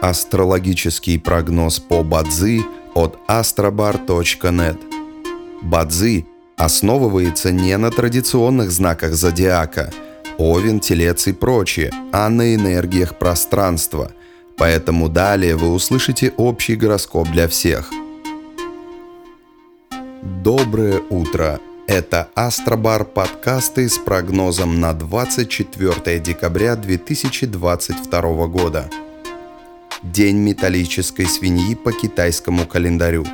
Астрологический прогноз по Бадзи от astrobar.net. Бадзи основывается не на традиционных знаках зодиака – Овен, Телец и прочее, а на энергиях пространства. Поэтому далее вы услышите общий гороскоп для всех. Доброе утро! Это Астробар подкасты с прогнозом на 24 декабря 2022 года. День металлической свиньи по китайскому календарю.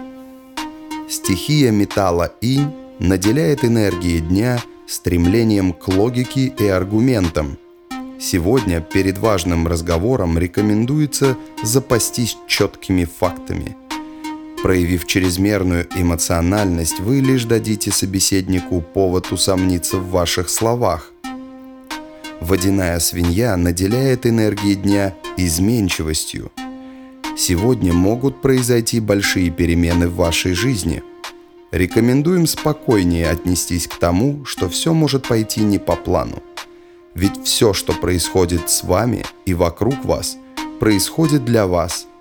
Стихия металла инь наделяет энергией дня стремлением к логике и аргументам. Сегодня перед важным разговором рекомендуется запастись четкими фактами – Проявив чрезмерную эмоциональность, вы лишь дадите собеседнику повод усомниться в ваших словах. Водяная свинья наделяет энергией дня изменчивостью. Сегодня могут произойти большие перемены в вашей жизни. Рекомендуем спокойнее отнестись к тому, что все может пойти не по плану. Ведь все, что происходит с вами и вокруг вас, происходит для вас –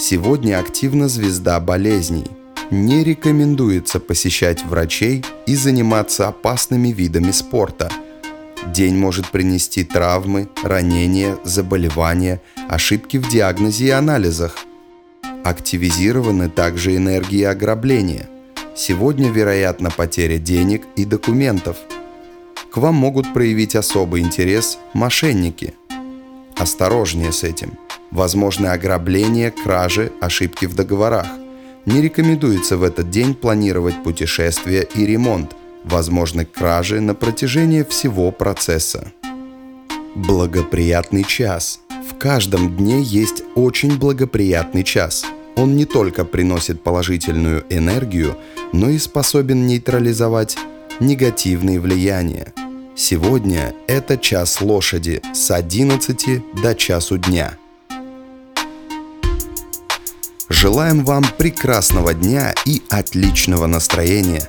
Сегодня активна звезда болезней. Не рекомендуется посещать врачей и заниматься опасными видами спорта. День может принести травмы, ранения, заболевания, ошибки в диагнозе и анализах. Активизированы также энергии ограбления. Сегодня вероятна потеря денег и документов. К вам могут проявить особый интерес мошенники. Осторожнее с этим – Возможны ограбления, кражи, ошибки в договорах. Не рекомендуется в этот день планировать путешествия и ремонт. Возможны кражи на протяжении всего процесса. Благоприятный час. В каждом дне есть очень благоприятный час. Он не только приносит положительную энергию, но и способен нейтрализовать негативные влияния. Сегодня это час лошади с 11 до часу дня – Желаем вам прекрасного дня и отличного настроения.